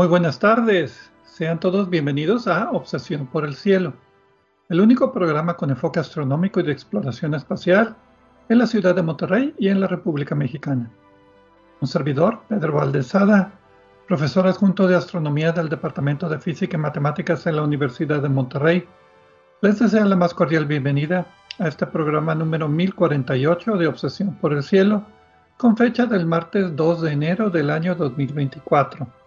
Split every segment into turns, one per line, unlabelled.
Muy buenas tardes. Sean todos bienvenidos a Obsesión por el Cielo, el único programa con enfoque astronómico y de exploración espacial en la ciudad de Monterrey y en la República Mexicana. Un servidor, Pedro Valdezada, profesor adjunto de astronomía del Departamento de Física y Matemáticas en la Universidad de Monterrey, les desea la más cordial bienvenida a este programa número 1048 de Obsesión por el Cielo, con fecha del martes 2 de enero del año 2024.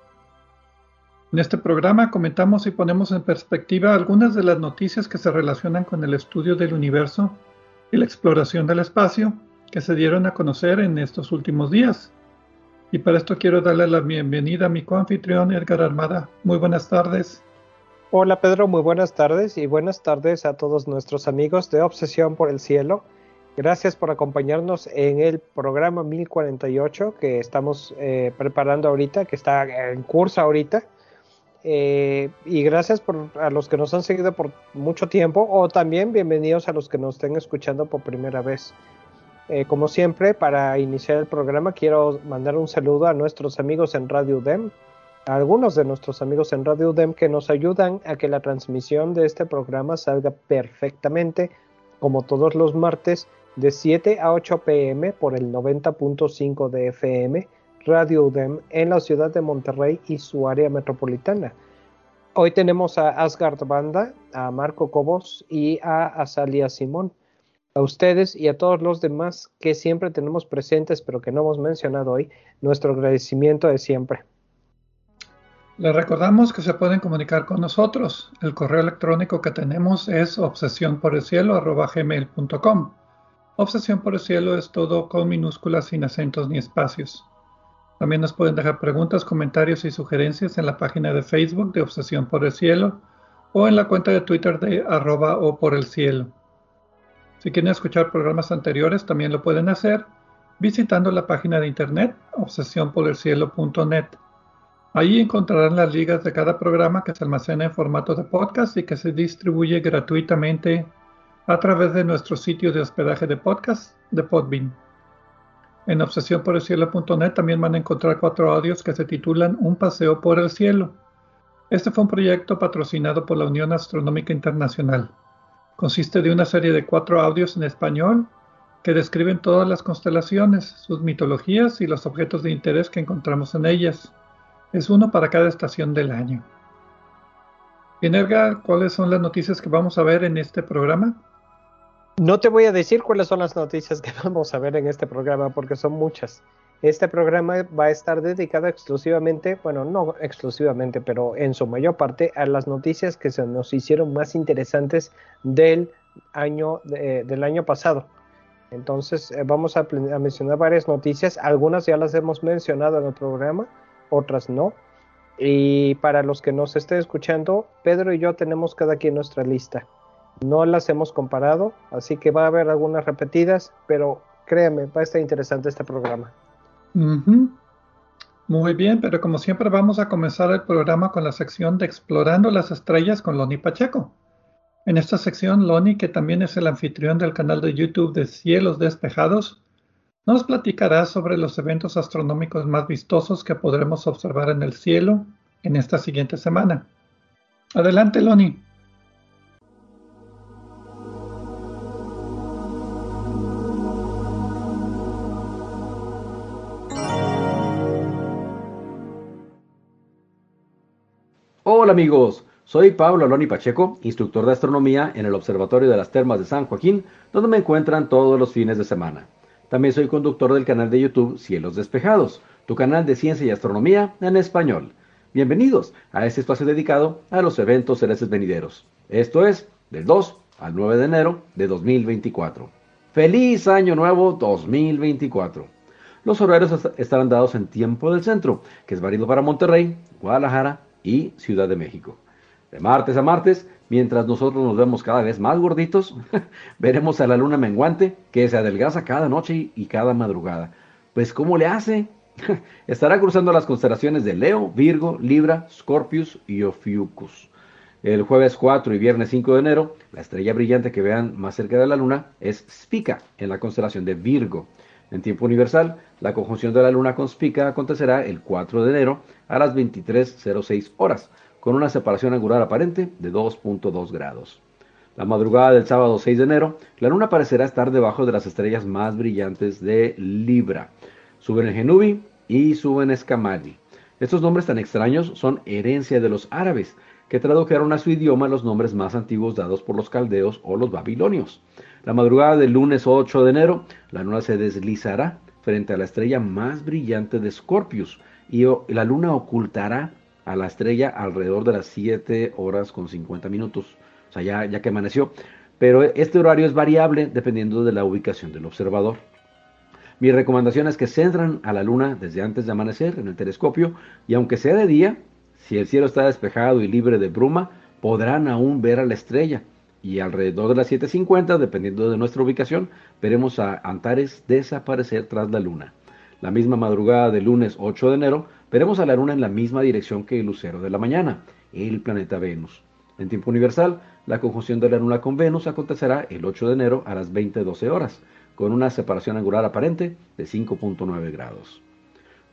En este programa comentamos y ponemos en perspectiva algunas de las noticias que se relacionan con el estudio del universo y la exploración del espacio que se dieron a conocer en estos últimos días. Y para esto quiero darle la bienvenida a mi coanfitrión Edgar Armada. Muy buenas tardes.
Hola Pedro, muy buenas tardes y buenas tardes a todos nuestros amigos de Obsesión por el Cielo. Gracias por acompañarnos en el programa 1048 que estamos eh, preparando ahorita, que está en curso ahorita. Eh, y gracias por, a los que nos han seguido por mucho tiempo o también bienvenidos a los que nos estén escuchando por primera vez. Eh, como siempre, para iniciar el programa quiero mandar un saludo a nuestros amigos en Radio UDEM, a algunos de nuestros amigos en Radio UDEM que nos ayudan a que la transmisión de este programa salga perfectamente, como todos los martes, de 7 a 8 pm por el 90.5 de FM Radio UDEM en la ciudad de Monterrey y su área metropolitana. Hoy tenemos a Asgard Banda, a Marco Cobos y a Azalia Simón. A ustedes y a todos los demás que siempre tenemos presentes pero que no hemos mencionado hoy, nuestro agradecimiento de siempre.
Les recordamos que se pueden comunicar con nosotros. El correo electrónico que tenemos es obsesión por el cielo Obsesión por el cielo es todo con minúsculas sin acentos ni espacios. También nos pueden dejar preguntas, comentarios y sugerencias en la página de Facebook de Obsesión por el Cielo o en la cuenta de Twitter de arroba o por el cielo. Si quieren escuchar programas anteriores, también lo pueden hacer visitando la página de internet obsesionporelcielo.net. Allí encontrarán las ligas de cada programa que se almacena en formato de podcast y que se distribuye gratuitamente a través de nuestro sitio de hospedaje de podcast de Podbean. En obsesiónporelcielo.net también van a encontrar cuatro audios que se titulan Un paseo por el cielo. Este fue un proyecto patrocinado por la Unión Astronómica Internacional. Consiste de una serie de cuatro audios en español que describen todas las constelaciones, sus mitologías y los objetos de interés que encontramos en ellas. Es uno para cada estación del año. Bien, ¿cuáles son las noticias que vamos a ver en este programa?
No te voy a decir cuáles son las noticias que vamos a ver en este programa porque son muchas. Este programa va a estar dedicado exclusivamente, bueno, no exclusivamente, pero en su mayor parte a las noticias que se nos hicieron más interesantes del año, del año pasado. Entonces eh, vamos a, a mencionar varias noticias, algunas ya las hemos mencionado en el programa, otras no. Y para los que nos estén escuchando, Pedro y yo tenemos cada quien nuestra lista. No las hemos comparado, así que va a haber algunas repetidas, pero créeme, va a estar interesante este programa.
Muy bien, pero como siempre vamos a comenzar el programa con la sección de Explorando las Estrellas con Loni Pacheco. En esta sección, Loni, que también es el anfitrión del canal de YouTube de Cielos Despejados, nos platicará sobre los eventos astronómicos más vistosos que podremos observar en el cielo en esta siguiente semana. Adelante, Loni.
Hola amigos, soy Pablo Aloni Pacheco, instructor de astronomía en el Observatorio de las Termas de San Joaquín, donde me encuentran todos los fines de semana. También soy conductor del canal de YouTube Cielos Despejados, tu canal de ciencia y astronomía en español. Bienvenidos a este espacio dedicado a los eventos celestes venideros. Esto es del 2 al 9 de enero de 2024. ¡Feliz Año Nuevo 2024! Los horarios estarán dados en tiempo del centro, que es válido para Monterrey, Guadalajara y Ciudad de México. De martes a martes, mientras nosotros nos vemos cada vez más gorditos, veremos a la luna menguante que se adelgaza cada noche y cada madrugada. Pues ¿cómo le hace? Estará cruzando las constelaciones de Leo, Virgo, Libra, Scorpius y Ophiuchus. El jueves 4 y viernes 5 de enero, la estrella brillante que vean más cerca de la luna es Spica en la constelación de Virgo. En tiempo universal, la conjunción de la luna con Spica acontecerá el 4 de enero a las 23.06 horas, con una separación angular aparente de 2.2 grados. La madrugada del sábado 6 de enero, la luna parecerá estar debajo de las estrellas más brillantes de Libra. Genubi y suben Escamali. Estos nombres tan extraños son herencia de los árabes, que tradujeron a su idioma los nombres más antiguos dados por los caldeos o los babilonios. La madrugada del lunes 8 de enero, la luna se deslizará frente a la estrella más brillante de Scorpius y la luna ocultará a la estrella alrededor de las 7 horas con 50 minutos, o sea, ya, ya que amaneció. Pero este horario es variable dependiendo de la ubicación del observador. Mi recomendación es que centran a la luna desde antes de amanecer en el telescopio y aunque sea de día, si el cielo está despejado y libre de bruma, podrán aún ver a la estrella y alrededor de las 7.50, dependiendo de nuestra ubicación, veremos a Antares desaparecer tras la luna. La misma madrugada del lunes 8 de enero, veremos a la luna en la misma dirección que el lucero de la mañana, el planeta Venus. En tiempo universal, la conjunción de la luna con Venus acontecerá el 8 de enero a las 20.12 horas, con una separación angular aparente de 5.9 grados.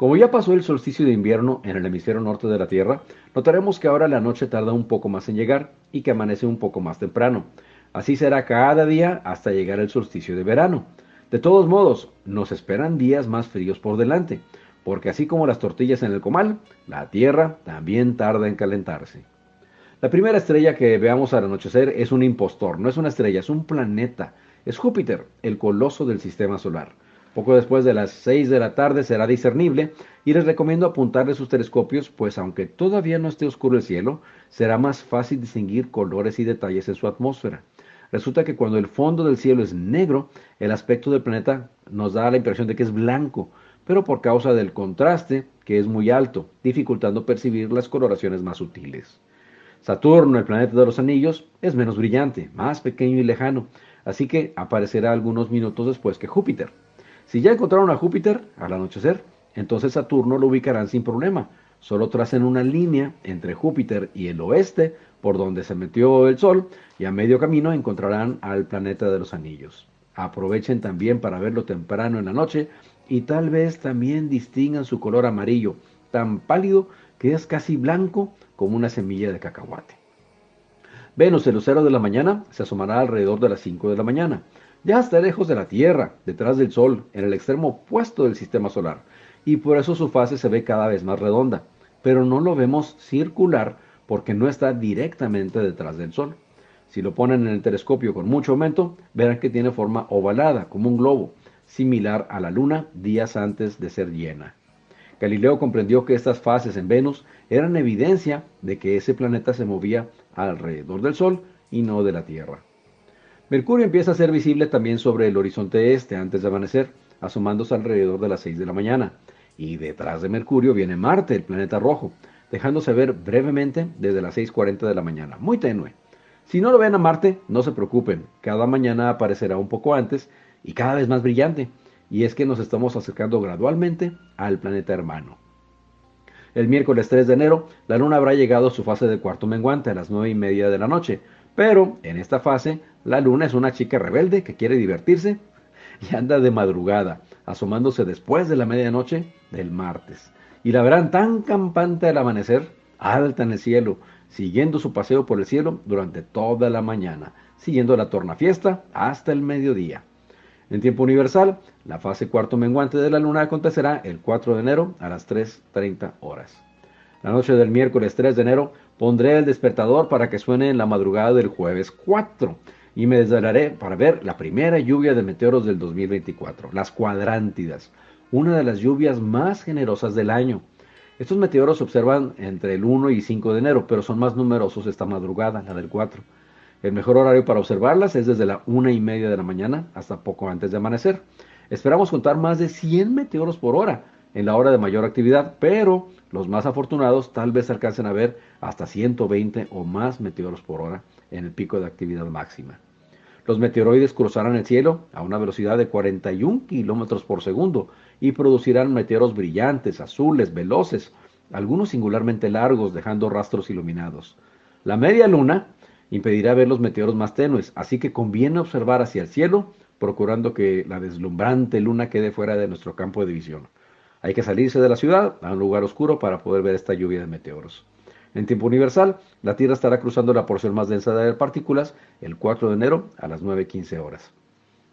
Como ya pasó el solsticio de invierno en el hemisferio norte de la Tierra, notaremos que ahora la noche tarda un poco más en llegar y que amanece un poco más temprano. Así será cada día hasta llegar el solsticio de verano. De todos modos, nos esperan días más fríos por delante, porque así como las tortillas en el comal, la Tierra también tarda en calentarse. La primera estrella que veamos al anochecer es un impostor, no es una estrella, es un planeta. Es Júpiter, el coloso del sistema solar. Poco después de las 6 de la tarde será discernible y les recomiendo apuntarle sus telescopios, pues aunque todavía no esté oscuro el cielo, será más fácil distinguir colores y detalles en su atmósfera. Resulta que cuando el fondo del cielo es negro, el aspecto del planeta nos da la impresión de que es blanco, pero por causa del contraste, que es muy alto, dificultando percibir las coloraciones más sutiles. Saturno, el planeta de los anillos, es menos brillante, más pequeño y lejano, así que aparecerá algunos minutos después que Júpiter. Si ya encontraron a Júpiter al anochecer, entonces Saturno lo ubicarán sin problema. Solo tracen una línea entre Júpiter y el oeste, por donde se metió el Sol, y a medio camino encontrarán al planeta de los anillos. Aprovechen también para verlo temprano en la noche y tal vez también distingan su color amarillo, tan pálido que es casi blanco como una semilla de cacahuate. Venus, el lucero de la mañana, se asomará alrededor de las 5 de la mañana. Ya está lejos de la Tierra, detrás del Sol, en el extremo opuesto del sistema solar, y por eso su fase se ve cada vez más redonda, pero no lo vemos circular porque no está directamente detrás del Sol. Si lo ponen en el telescopio con mucho aumento, verán que tiene forma ovalada, como un globo, similar a la Luna días antes de ser llena. Galileo comprendió que estas fases en Venus eran evidencia de que ese planeta se movía alrededor del Sol y no de la Tierra. Mercurio empieza a ser visible también sobre el horizonte este antes de amanecer, asomándose alrededor de las 6 de la mañana. Y detrás de Mercurio viene Marte, el planeta rojo, dejándose ver brevemente desde las 6.40 de la mañana, muy tenue. Si no lo ven a Marte, no se preocupen, cada mañana aparecerá un poco antes y cada vez más brillante, y es que nos estamos acercando gradualmente al planeta hermano. El miércoles 3 de enero, la luna habrá llegado a su fase de cuarto menguante a las 9 y media de la noche, pero en esta fase la luna es una chica rebelde que quiere divertirse y anda de madrugada, asomándose después de la medianoche del martes. Y la verán tan campante al amanecer, alta en el cielo, siguiendo su paseo por el cielo durante toda la mañana, siguiendo la tornafiesta hasta el mediodía. En tiempo universal, la fase cuarto menguante de la luna acontecerá el 4 de enero a las 3.30 horas. La noche del miércoles 3 de enero pondré el despertador para que suene en la madrugada del jueves 4 y me desvelaré para ver la primera lluvia de meteoros del 2024, las cuadrántidas, una de las lluvias más generosas del año. Estos meteoros se observan entre el 1 y 5 de enero, pero son más numerosos esta madrugada, la del 4. El mejor horario para observarlas es desde la una y media de la mañana hasta poco antes de amanecer. Esperamos contar más de 100 meteoros por hora en la hora de mayor actividad, pero los más afortunados tal vez alcancen a ver hasta 120 o más meteoros por hora en el pico de actividad máxima. Los meteoroides cruzarán el cielo a una velocidad de 41 kilómetros por segundo y producirán meteoros brillantes, azules, veloces, algunos singularmente largos, dejando rastros iluminados. La media luna impedirá ver los meteoros más tenues, así que conviene observar hacia el cielo, procurando que la deslumbrante luna quede fuera de nuestro campo de visión. Hay que salirse de la ciudad a un lugar oscuro para poder ver esta lluvia de meteoros. En tiempo universal, la Tierra estará cruzando la porción más densa de partículas el 4 de enero a las 9.15 horas.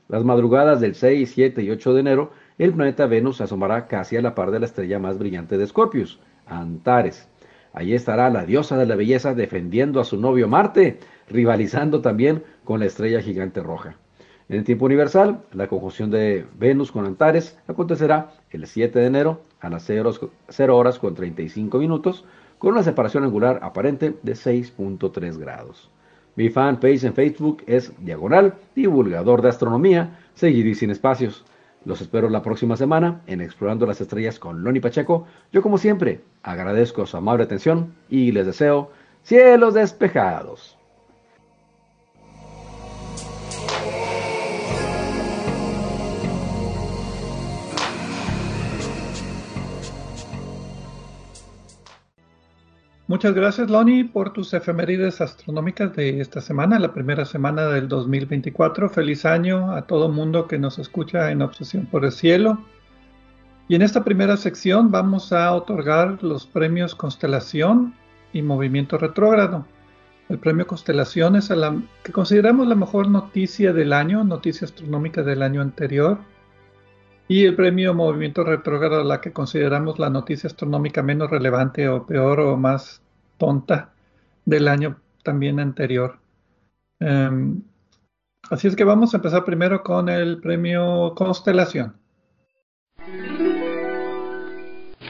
Las madrugadas del 6, 7 y 8 de enero, el planeta Venus asomará casi a la par de la estrella más brillante de Scorpius, Antares. Allí estará la diosa de la belleza defendiendo a su novio Marte, rivalizando también con la estrella gigante roja. En el tiempo universal, la conjunción de Venus con Antares acontecerá el 7 de enero a las 0 horas con 35 minutos, con una separación angular aparente de 6.3 grados. Mi fanpage en Facebook es Diagonal, divulgador de astronomía, seguido y sin espacios. Los espero la próxima semana en Explorando las Estrellas con Loni Pacheco. Yo como siempre agradezco su amable atención y les deseo cielos despejados.
Muchas gracias, Loni, por tus efemérides astronómicas de esta semana, la primera semana del 2024. Feliz año a todo mundo que nos escucha en Obsesión por el Cielo. Y en esta primera sección vamos a otorgar los premios Constelación y Movimiento Retrógrado. El premio Constelación es la que consideramos la mejor noticia del año, noticia astronómica del año anterior y el premio Movimiento Retrógrado, la que consideramos la noticia astronómica menos relevante o peor o más tonta del año también anterior. Em, así es que vamos a empezar primero con el premio Constelación.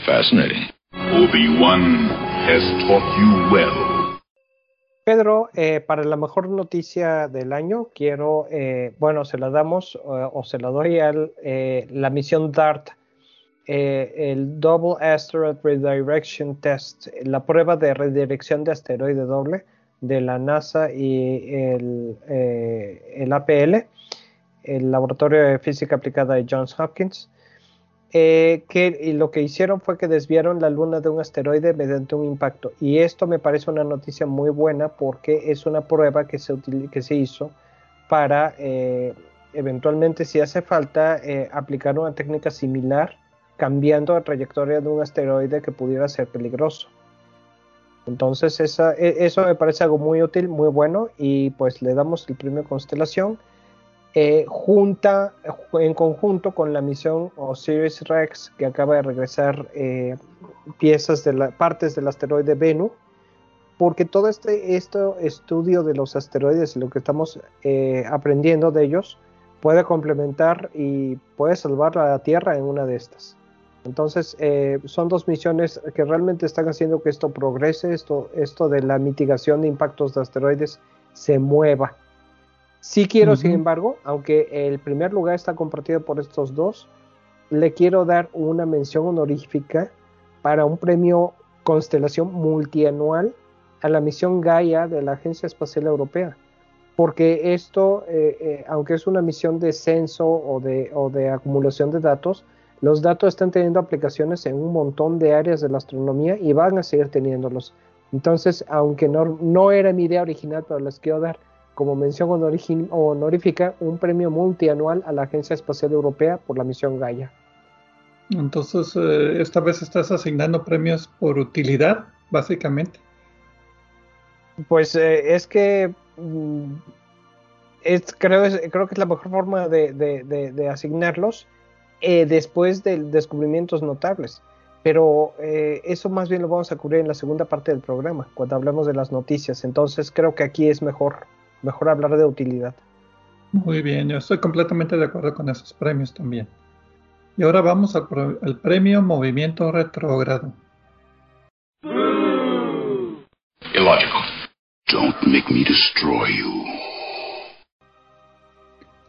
Fascinating. Obi-Wan has taught you well. Pedro, eh, para la mejor noticia del año, quiero, eh, bueno, se la damos eh, o se la doy a la misión DART, el Double Asteroid Redirection Test, la prueba de redirección de asteroide doble de la NASA y el, el APL, el Laboratorio de Física Aplicada de Johns Hopkins. Eh, que lo que hicieron fue que desviaron la luna de un asteroide mediante un impacto. Y esto me parece una noticia muy buena porque es una prueba que se, que se hizo para eh, eventualmente, si hace falta, eh, aplicar una técnica similar cambiando la trayectoria de un asteroide que pudiera ser peligroso. Entonces esa, e, eso me parece algo muy útil, muy bueno y pues le damos el premio Constelación eh, junta en conjunto con la misión Osiris Rex que acaba de regresar eh, piezas de la, partes del asteroide Bennu, porque todo este, este estudio de los asteroides y lo que estamos eh, aprendiendo de ellos puede complementar y puede salvar a la Tierra en una de estas. Entonces, son dos misiones que realmente están haciendo que esto progrese, esto, esto de la mitigación de impactos de asteroides se mueva Sí quiero, sin embargo, aunque el primer lugar está compartido por estos dos, le quiero dar una mención honorífica para un premio Constelación multianual a la misión Gaia de la Agencia Espacial Europea. Porque esto, eh, eh, aunque es una misión de censo o de, o de acumulación de datos, los datos están teniendo aplicaciones en un montón de áreas de la astronomía y van a seguir teniéndolos. Entonces, aunque no, no era mi idea original, pero les quiero dar como mención honorífica un premio multianual a la Agencia Espacial Europea por la misión Gaia.
Entonces, eh, esta vez estás asignando premios por utilidad, básicamente.
Pues eh, es que mm, es, creo, creo que es la mejor forma de, asignarlos eh, después de descubrimientos notables. Pero eso más bien lo vamos a cubrir en la segunda parte del programa, cuando hablamos de las noticias. Entonces creo que aquí es mejor mejor hablar de utilidad.
Muy bien, yo estoy completamente de acuerdo con esos premios también. Y ahora vamos al, premio Movimiento Retrógrado. Illogical. Don't make me destroy you.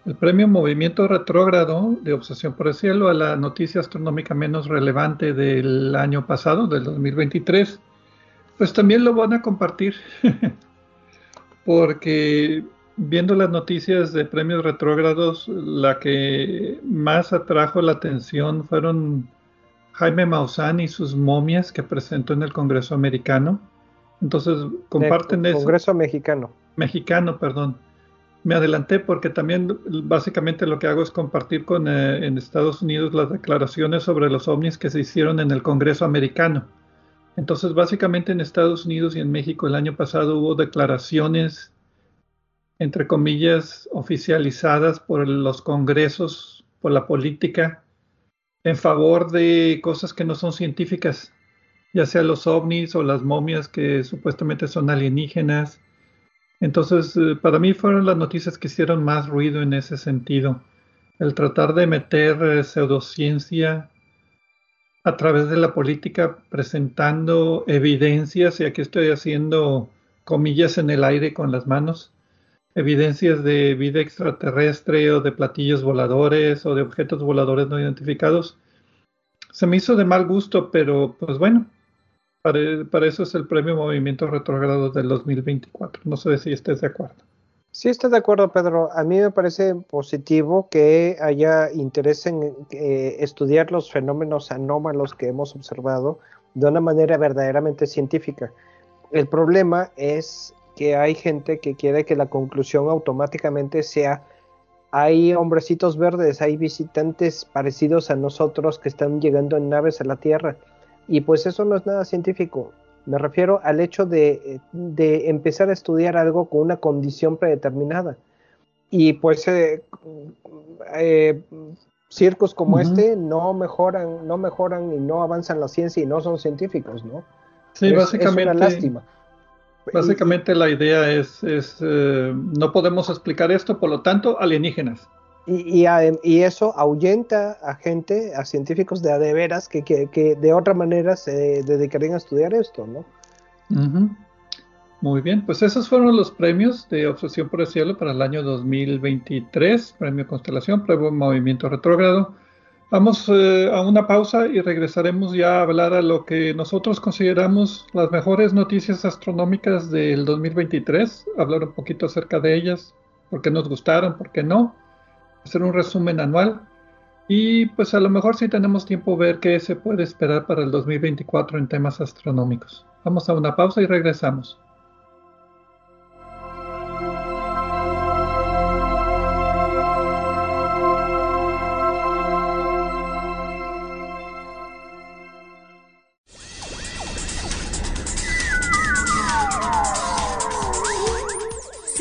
el premio Movimiento Retrógrado de Obsesión por el Cielo a la noticia astronómica menos relevante del año pasado, del 2023, pues también lo van a compartir. Porque viendo las noticias de premios retrógrados, la que más atrajo la atención fueron Jaime Maussan y sus momias que presentó en el Congreso americano. Entonces, comparten
el Congreso mexicano.
Mexicano, perdón me adelanté porque también básicamente lo que hago es compartir con eh, en Estados Unidos las declaraciones sobre los ovnis que se hicieron en el Congreso americano. Entonces, básicamente en Estados Unidos y en México el año pasado hubo declaraciones, entre comillas, oficializadas por los congresos, por la política, en favor de cosas que no son científicas, ya sea los ovnis o las momias que supuestamente son alienígenas entonces, eh, para mí fueron las noticias que hicieron más ruido en ese sentido. El tratar de meter eh, pseudociencia a través de la política presentando evidencias, y aquí estoy haciendo comillas en el aire con las manos, evidencias de vida extraterrestre o de platillos voladores o de objetos voladores no identificados. Se me hizo de mal gusto, pero pues bueno, para, eso es el premio Movimiento Retrogrado del 2024. No sé si estés de acuerdo.
Sí, estoy de acuerdo, Pedro. A mí me parece positivo que haya interés en eh, estudiar los fenómenos anómalos que hemos observado de una manera verdaderamente científica. El problema es que hay gente que quiere que la conclusión automáticamente sea hay hombrecitos verdes, hay visitantes parecidos a nosotros que están llegando en naves a la Tierra. Y pues eso no es nada científico. Me refiero al hecho de, empezar a estudiar algo con una condición predeterminada. Y pues eh, eh, circos como este no mejoran, no mejoran y no avanzan la ciencia y no son científicos, ¿no?
Sí, básicamente. Es una lástima. Básicamente la idea es, es eh, no podemos explicar esto, por lo tanto, alienígenas.
Y, y, eso ahuyenta a gente, a científicos de adeveras que, que, de otra manera se dedicarían a estudiar esto, ¿no?
Muy bien, pues esos fueron los premios de Obsesión por el Cielo para el año 2023, Premio Constelación, Premio Movimiento Retrógrado. Vamos eh, a una pausa y regresaremos ya a hablar a lo que nosotros consideramos las mejores noticias astronómicas del 2023, hablar un poquito acerca de ellas, por qué nos gustaron, por qué no hacer un resumen anual y pues a lo mejor si tenemos tiempo ver qué se puede esperar para el 2024 en temas astronómicos. Vamos a una pausa y regresamos.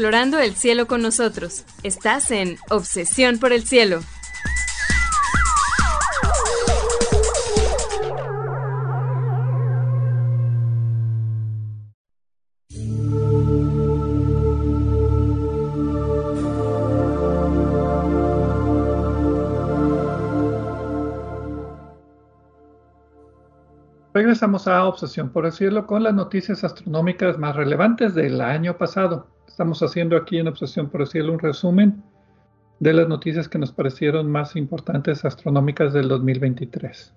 Explorando el cielo con nosotros. Estás en Obsesión por el Cielo.
Regresamos a Obsesión por el Cielo con las noticias astronómicas más relevantes del año pasado. Estamos haciendo aquí en Obsesión por el Cielo un resumen de las noticias que nos parecieron más importantes astronómicas del 2023.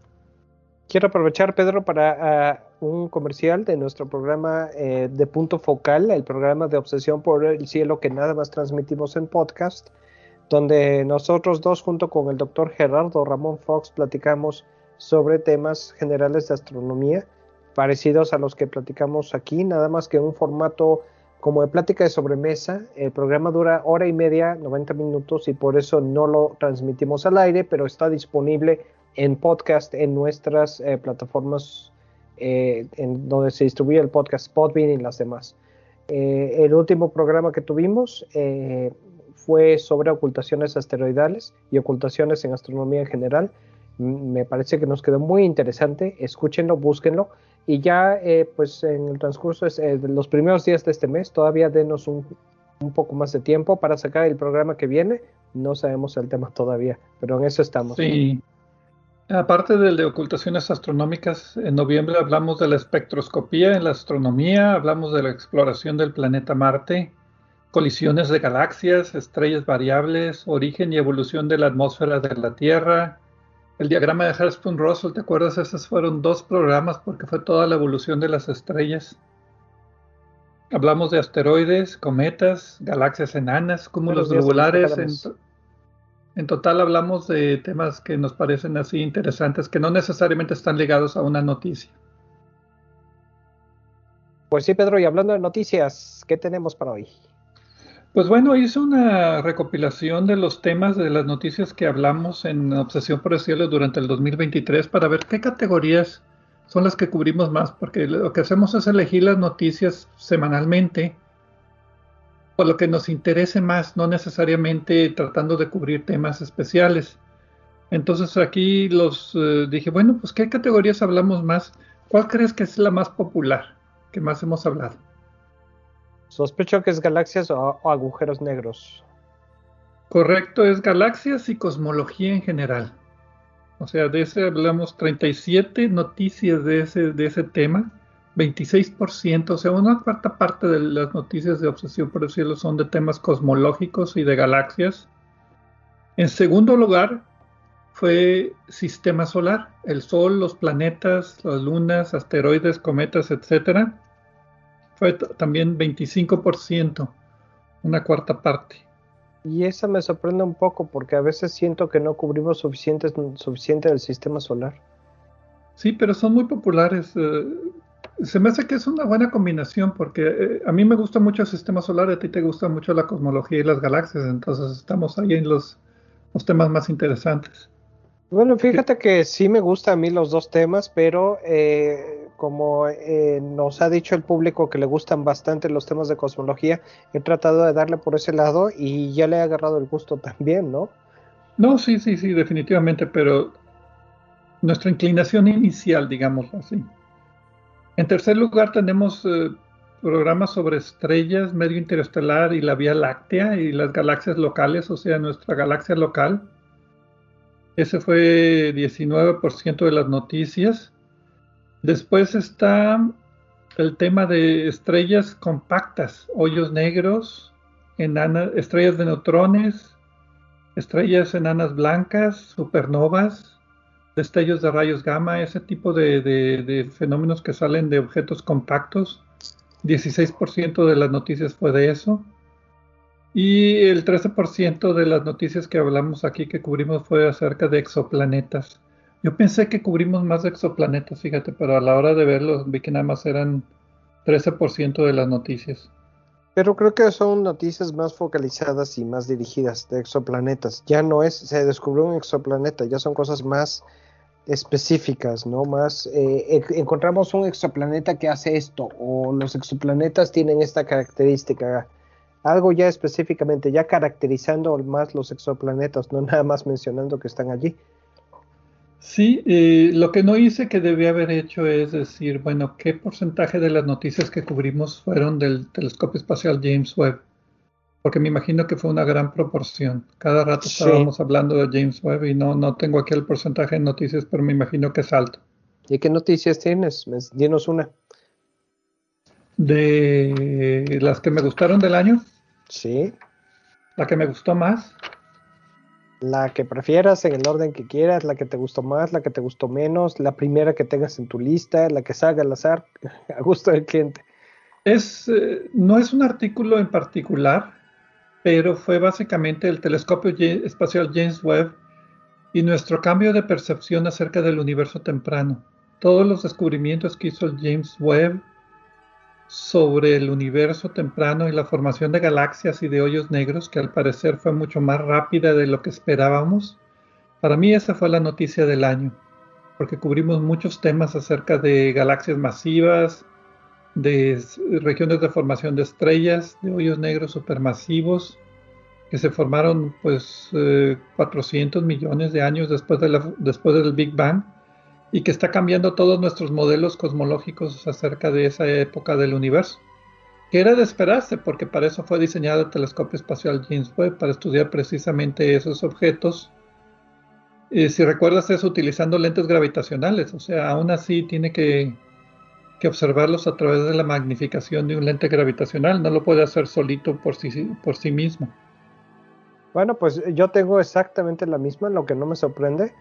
Quiero aprovechar, Pedro, para ah, un comercial de nuestro programa eh, de punto focal, el programa de Obsesión por el Cielo que nada más transmitimos en podcast, donde nosotros dos, junto con el doctor Gerardo Ramón Fox, platicamos sobre temas generales de astronomía, parecidos a los que platicamos aquí, nada más que un formato como de plática de sobremesa. El programa dura hora y media, 90 minutos, y por eso no lo transmitimos al aire, pero está disponible en podcast en nuestras eh, plataformas eh, en donde se distribuye el podcast Podbean y las demás. Eh, el último programa que tuvimos fue sobre ocultaciones asteroidales y ocultaciones en astronomía en general. Me parece que nos quedó muy interesante. Escúchenlo, búsquenlo. Y ya, pues en el transcurso de los primeros días de este mes, todavía denos un, un poco más de tiempo para sacar el programa que viene. No sabemos el tema todavía, pero en eso estamos.
Sí, Aparte del de ocultaciones astronómicas, en noviembre hablamos de la espectroscopía en la astronomía, hablamos de la exploración del planeta Marte, colisiones de galaxias, estrellas variables, origen y evolución de la atmósfera de la Tierra, el diagrama de Hertzsprung-Russell, ¿te acuerdas? Esos fueron dos programas porque fue toda la evolución de las estrellas. Hablamos de asteroides, cometas, galaxias enanas, cúmulos globulares, en total hablamos de temas que nos parecen así interesantes, que no necesariamente están ligados a una noticia.
Pues sí, Pedro, y hablando de noticias, ¿qué tenemos para hoy?
Pues bueno, hice una recopilación de los temas de las noticias que hablamos en Obsesión por el Cielo durante el 2023 para ver qué categorías son las que cubrimos más, porque lo que hacemos es elegir las noticias semanalmente por lo que nos interese más, no necesariamente tratando de cubrir temas especiales. Entonces aquí los eh, dije, bueno, pues ¿qué categorías hablamos más? ¿Cuál crees que es la más popular, que más hemos hablado?
Sospecho que es galaxias o, agujeros negros.
Correcto, es galaxias y cosmología en general. O sea, de ese hablamos 37 noticias de ese, de ese tema 26%, o sea, una cuarta parte de las noticias de Obsesión por el Cielo son de temas cosmológicos y de galaxias. En segundo lugar, fue sistema solar, el Sol, los planetas, las lunas, asteroides, cometas, etc. Fue también 25%, una cuarta parte.
Y esa me sorprende un poco porque a veces siento que no cubrimos suficiente, suficiente del sistema solar.
Sí, pero son muy populares. Eh, se me hace que es una buena combinación porque eh, a mí me gusta mucho el sistema solar, a ti te gusta mucho la cosmología y las galaxias, entonces estamos ahí en los, los temas más interesantes.
Bueno, fíjate que sí me gusta a mí los dos temas, pero eh, como eh, nos ha dicho el público que le gustan bastante los temas de cosmología, he tratado de darle por ese lado y ya le he agarrado el gusto también, ¿no?
No, sí, sí, sí, definitivamente, pero nuestra inclinación inicial, digamos así. En tercer lugar tenemos eh, programas sobre estrellas, medio interestelar y la Vía Láctea y las galaxias locales, o sea, nuestra galaxia local. Ese fue 19% de las noticias. Después está el tema de estrellas compactas, hoyos negros, estrellas de neutrones, estrellas enanas blancas, supernovas, destellos de rayos gamma, ese tipo de, fenómenos que salen de objetos compactos. 16% de las noticias fue de eso. Y el 13% de las noticias que hablamos aquí que cubrimos fue acerca de exoplanetas. Yo pensé que cubrimos más exoplanetas, fíjate, pero a la hora de verlos vi que nada más eran 13% de las noticias.
Pero creo que son noticias más focalizadas y más dirigidas de exoplanetas. Ya no es, se descubrió un exoplaneta, ya son cosas más específicas, ¿no? Más eh, encontramos un exoplaneta que hace esto, o los exoplanetas tienen esta característica, algo ya específicamente, ya caracterizando más los exoplanetas, no nada más mencionando que están allí.
Sí, eh, lo que no hice que debía haber hecho es decir, bueno, ¿qué porcentaje de las noticias que cubrimos fueron del telescopio espacial James Webb? porque me imagino que fue una gran proporción. Cada rato estábamos hablando de James Webb y no, no tengo aquí el porcentaje de noticias, pero me imagino que es alto.
¿Y qué noticias tienes? Dinos una.
De las que me gustaron del año.
Sí.
La que me gustó más.
La que prefieras en el orden que quieras, la que te gustó más, la que te gustó menos, la primera que tengas en tu lista, la que salga al azar, a gusto del cliente.
Es, eh, no es un artículo en particular, pero fue básicamente el telescopio espacial James Webb y nuestro cambio de percepción acerca del universo temprano. Todos los descubrimientos que hizo el James Webb sobre el universo temprano y la formación de galaxias y de hoyos negros, que al parecer fue mucho más rápida de lo que esperábamos. Para mí esa fue la noticia del año, porque cubrimos muchos temas acerca de galaxias masivas, de regiones de formación de estrellas, de hoyos negros supermasivos, que se formaron pues 400 eh, millones de años después, de después del Big Bang y que está cambiando todos nuestros modelos cosmológicos acerca de esa época del universo. Que era de esperarse, porque para eso fue diseñado el telescopio espacial James Webb, para estudiar precisamente esos objetos. Y si recuerdas, es utilizando lentes gravitacionales, o sea, aún así tiene que, que observarlos a través de la magnificación de un lente gravitacional, no lo puede hacer solito por sí, por sí mismo.
Bueno, pues yo tengo exactamente la misma, lo que no me sorprende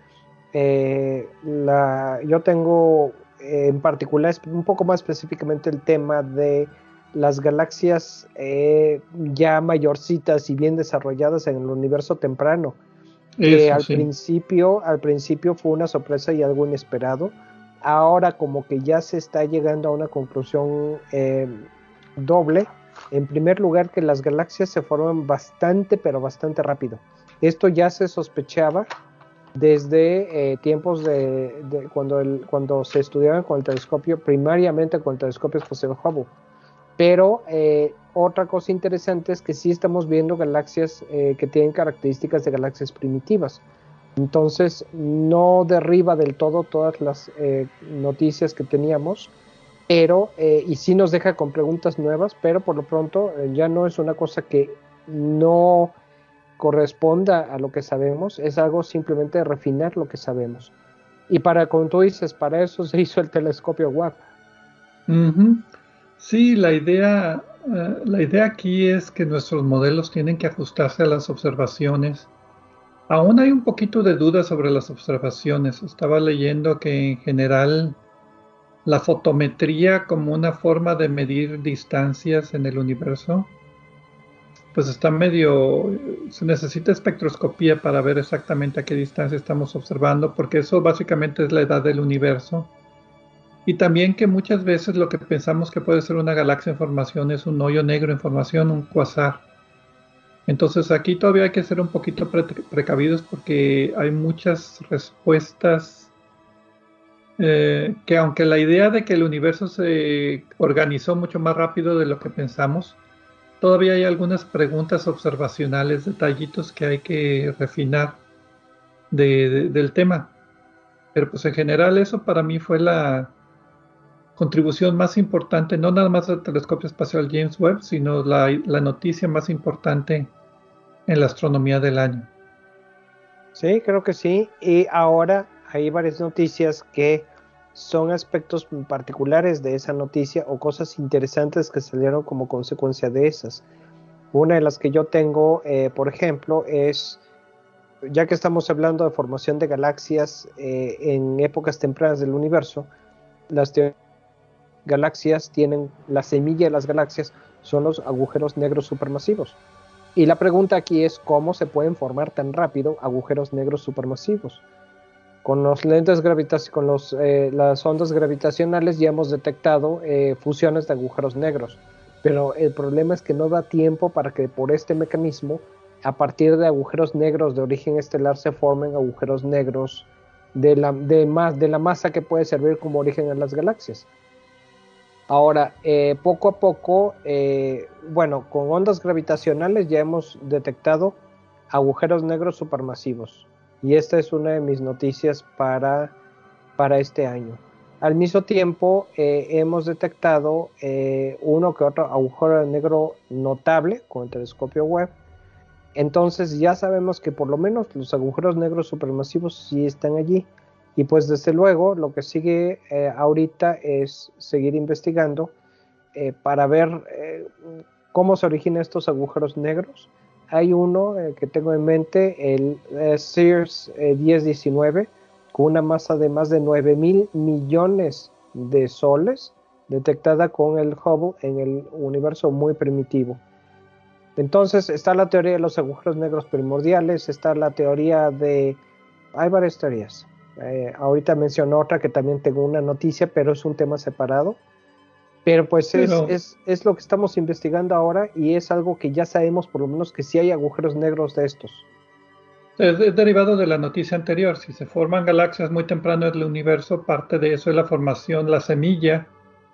eh, la, yo tengo eh, en particular un poco más específicamente el tema de las galaxias eh, ya mayorcitas y bien desarrolladas en el universo temprano. que al principio, al principio fue una sorpresa y algo inesperado. Ahora como que ya se está llegando a una conclusión doble. En primer lugar, que las galaxias se forman bastante, pero bastante rápido. Esto ya se sospechaba desde eh, tiempos de, cuando, cuando se estudiaban con el telescopio, primariamente con el telescopio espacial Hubble. Pero eh, otra cosa interesante es que sí estamos viendo galaxias eh, que tienen características de galaxias primitivas. Entonces no derriba del todo todas las noticias que teníamos, pero y sí nos deja con preguntas nuevas, pero por lo pronto ya no es una cosa que no corresponda a lo que sabemos, es algo simplemente refinar lo que sabemos. Y para, como tú dices, para eso se hizo el telescopio WAP.
Sí, la idea, eh, la idea aquí es que nuestros modelos tienen que ajustarse a las observaciones. Aún hay un poquito de duda sobre las observaciones. Estaba leyendo que en general la fotometría como una forma de medir distancias en el universo pues está medio, se necesita espectroscopía para ver exactamente a qué distancia estamos observando, porque eso básicamente es la edad del universo. Y también que muchas veces lo que pensamos que puede ser una galaxia en formación es un hoyo negro en formación, un quasar. Entonces aquí todavía hay que ser un poquito precavidos porque hay muchas respuestas eh, que aunque la idea de que el universo se organizó mucho más rápido de lo que pensamos, todavía hay algunas preguntas observacionales, detallitos que hay que refinar del tema. Pero pues en general eso para mí fue la contribución más importante, no nada más del telescopio espacial James Webb, sino la, la noticia más importante en la astronomía del año.
Sí, creo que sí. Y ahora hay varias noticias que son aspectos particulares de esa noticia o cosas interesantes que salieron como consecuencia de esas. Una de las que yo tengo, eh, por ejemplo, es, ya que estamos hablando de formación de galaxias eh, en épocas tempranas del universo, las galaxias tienen, la semilla de las galaxias son los agujeros negros supermasivos. Y la pregunta aquí es cómo se pueden formar tan rápido agujeros negros supermasivos. Con los lentes con los, eh, las ondas gravitacionales ya hemos detectado eh, fusiones de agujeros negros, pero el problema es que no da tiempo para que por este mecanismo, a partir de agujeros negros de origen estelar, se formen agujeros negros de la, de más, de la masa que puede servir como origen en las galaxias. Ahora, eh, poco a poco, bueno, con ondas gravitacionales ya hemos detectado agujeros negros supermasivos. Y esta es una de mis noticias para, para este año. Al mismo tiempo, eh, hemos detectado eh, uno que otro agujero negro notable con el telescopio web. Entonces ya sabemos que por lo menos los agujeros negros supermasivos sí están allí. Y pues desde luego lo que sigue eh, ahorita es seguir investigando para ver cómo se originan estos agujeros negros hay uno eh, que tengo en mente, el Sears 1019, con una masa de más de 9 mil millones de soles, detectada con el Hubble en el universo muy primitivo. Entonces está la teoría de los agujeros negros primordiales, está la teoría de... Hay varias teorías. Eh, ahorita menciono otra que también tengo una noticia, pero es un tema separado. Pero pues es, es, lo que estamos investigando ahora y es algo que ya sabemos por lo menos que sí hay agujeros negros de estos.
Es, derivado de la noticia anterior. Si se forman galaxias muy temprano en el universo, parte de eso es la formación, la semilla,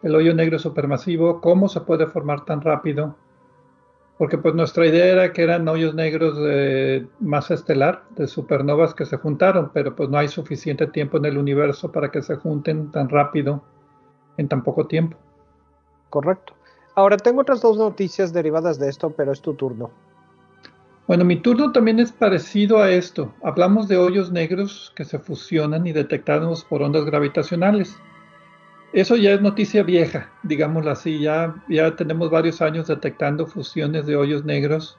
el hoyo negro supermasivo, cómo se puede formar tan rápido porque pues nuestra idea era que eran hoyos negros de masa estelar, de supernovas que se juntaron, pero pues no hay suficiente tiempo en el universo para que se junten tan rápido en tan poco tiempo.
Correcto. Ahora tengo otras dos noticias derivadas de esto, pero es tu turno.
Bueno, mi turno también es parecido a esto. Hablamos de hoyos negros que se fusionan y detectados por ondas gravitacionales. Eso ya es noticia vieja, digámoslo así. Ya, ya tenemos varios años detectando fusiones de hoyos negros,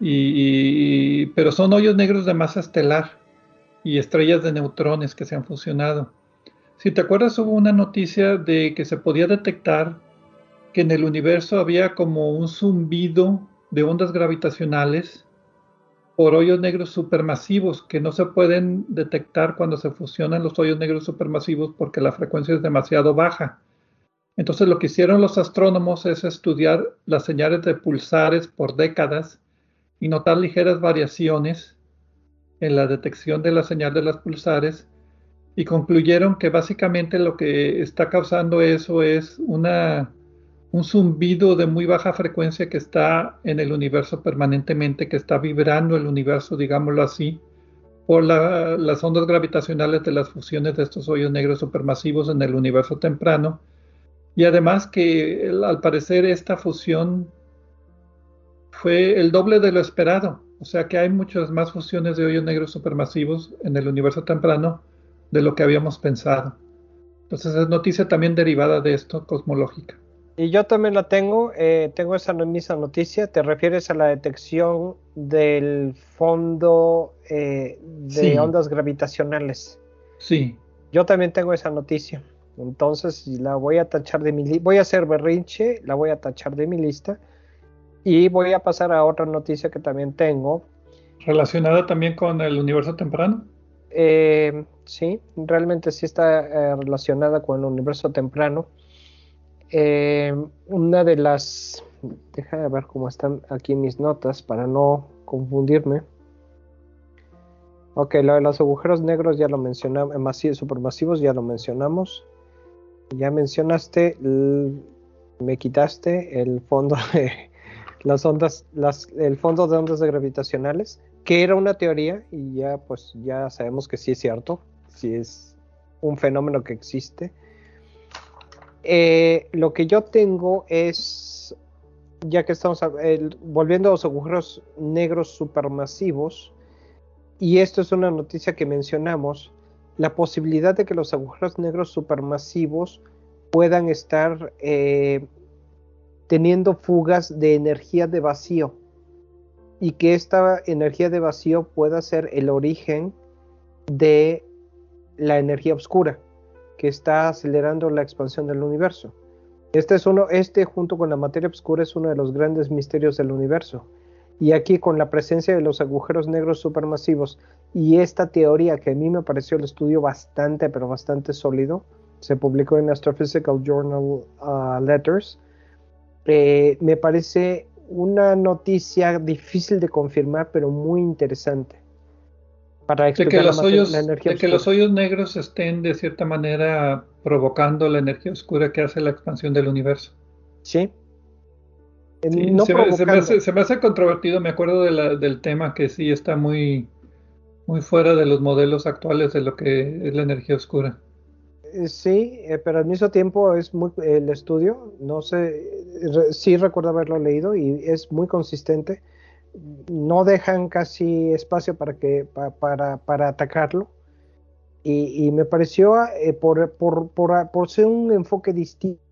y, pero son hoyos negros de masa estelar y estrellas de neutrones que se han fusionado. Si te acuerdas, hubo una noticia de que se podía detectar que en el universo había como un zumbido de ondas gravitacionales por hoyos negros supermasivos que no se pueden detectar cuando se fusionan los hoyos negros supermasivos porque la frecuencia es demasiado baja. Entonces lo que hicieron los astrónomos es estudiar las señales de pulsares por décadas y notar ligeras variaciones en la detección de la señal de las pulsares y concluyeron que básicamente lo que está causando eso es una un zumbido de muy baja frecuencia que está en el universo permanentemente, que está vibrando el universo, digámoslo así, por las ondas gravitacionales de las fusiones de estos hoyos negros supermasivos en el universo temprano. Y además que al parecer esta fusión fue el doble de lo esperado. O sea que hay muchas más fusiones de hoyos negros supermasivos en el universo temprano de lo que habíamos pensado. Entonces es noticia también derivada de esto cosmológica.
Y yo también la tengo, eh, tengo esa misma noticia. ¿Te refieres a la detección del fondo eh, de ondas gravitacionales?
Sí.
Yo también tengo esa noticia. Entonces la voy a tachar de mi lista. Voy a hacer berrinche, la voy a tachar de mi lista. Y voy a pasar a otra noticia que también tengo.
¿Relacionada también con el universo temprano?
Eh, sí, realmente sí está relacionada con el universo temprano. Eh, una de las, deja de ver cómo están aquí mis notas para no confundirme. Ok, lo de los agujeros negros ya lo mencionamos, supermasivos ya lo mencionamos. Ya mencionaste, me quitaste el fondo de las ondas, el fondo de ondas gravitacionales, que era una teoría y ya pues ya sabemos que sí es cierto, sí es un fenómeno que existe. Eh, lo que yo tengo es, ya que estamos volviendo a los agujeros negros supermasivos, y esto es una noticia que mencionamos, la posibilidad de que los agujeros negros supermasivos puedan estar eh, teniendo fugas de energía de vacío y que esta energía de vacío pueda ser el origen de la energía oscura que está acelerando la expansión del universo. Este, este junto con la materia oscura es uno de los grandes misterios del universo. Y aquí con la presencia de los agujeros negros supermasivos y esta teoría que a mí me pareció el estudio bastante, pero bastante sólido, se publicó en Astrophysical Journal uh, Letters, eh, me parece una noticia difícil de confirmar, pero muy interesante
de que los hoyos, que los hoyos negros estén de cierta manera provocando la energía oscura que hace la expansión del universo.
Sí.
se, me, hace, controvertido, me acuerdo del tema que sí está muy, muy fuera de los modelos actuales de lo que es la energía oscura.
Eh, sí, eh, pero al mismo tiempo es muy el estudio, no sé, sí recuerdo haberlo leído y es muy consistente no dejan casi espacio para que para, para atacarlo y, me pareció eh, por, por, por, por, ser un enfoque distinto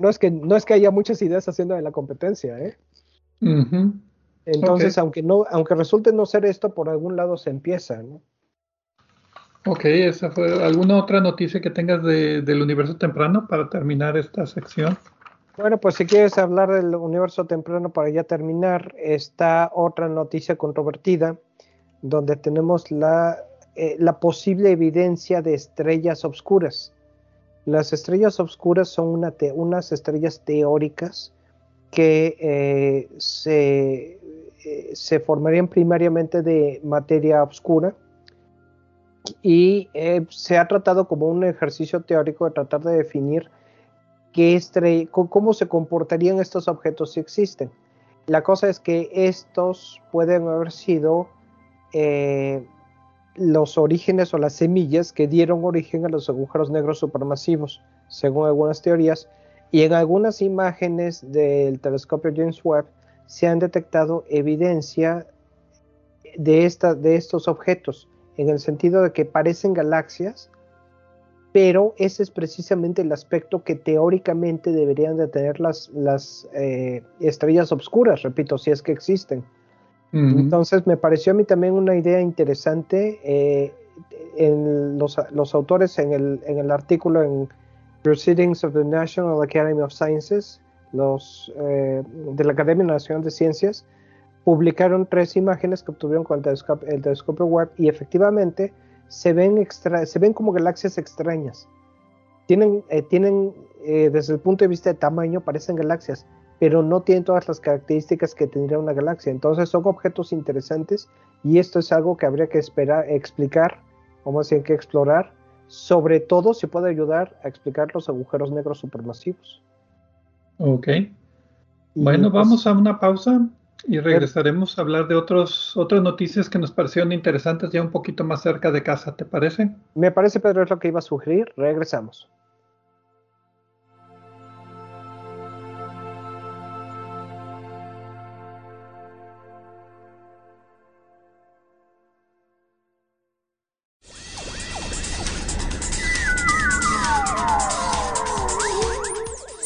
no es que no es que haya muchas ideas haciendo de la competencia ¿eh? Entonces, aunque no, aunque resulte no ser esto, por algún lado se empieza, ¿no?
Ok, esa fue alguna otra noticia que tengas de, del universo temprano para terminar esta sección.
Bueno, pues si quieres hablar del universo temprano para ya terminar, está otra noticia controvertida donde tenemos la, eh, posible evidencia de estrellas obscuras. Las estrellas obscuras son una unas estrellas teóricas que eh, se, eh, se formarían primariamente de materia oscura y se ha tratado como un ejercicio teórico de tratar de definir qué cómo se comportarían estos objetos si existen. La cosa es que estos pueden haber sido eh, los orígenes o las semillas que dieron origen a los agujeros negros supermasivos, según algunas teorías, y en algunas imágenes del telescopio James Webb se han detectado evidencia de, esta, de estos objetos en el sentido de que parecen galaxias, pero ese es precisamente el aspecto que teóricamente deberían de tener las, las eh, estrellas oscuras, repito, si es que existen. Entonces me pareció a mí también una idea interesante. Eh, en los, los, autores en el, en el artículo en Proceedings of the National Academy of Sciences, los eh, de la Academia Nacional de Ciencias, publicaron tres imágenes que obtuvieron con el telescopio, Webb y efectivamente se ven, extra, se ven como galaxias extrañas. Tienen, eh, tienen eh, desde el punto de vista de tamaño, parecen galaxias, pero no tienen todas las características que tendría una galaxia. Entonces son objetos interesantes y esto es algo que habría que esperar, explicar, o más bien que explorar, sobre todo si puede ayudar a explicar los agujeros negros supermasivos.
Ok. bueno, pues vamos a una pausa y regresaremos a hablar de otros, otras noticias que nos parecieron interesantes ya un poquito más cerca de casa, ¿te parece?
Me parece, Pedro, es lo que iba a sugerir. Regresamos.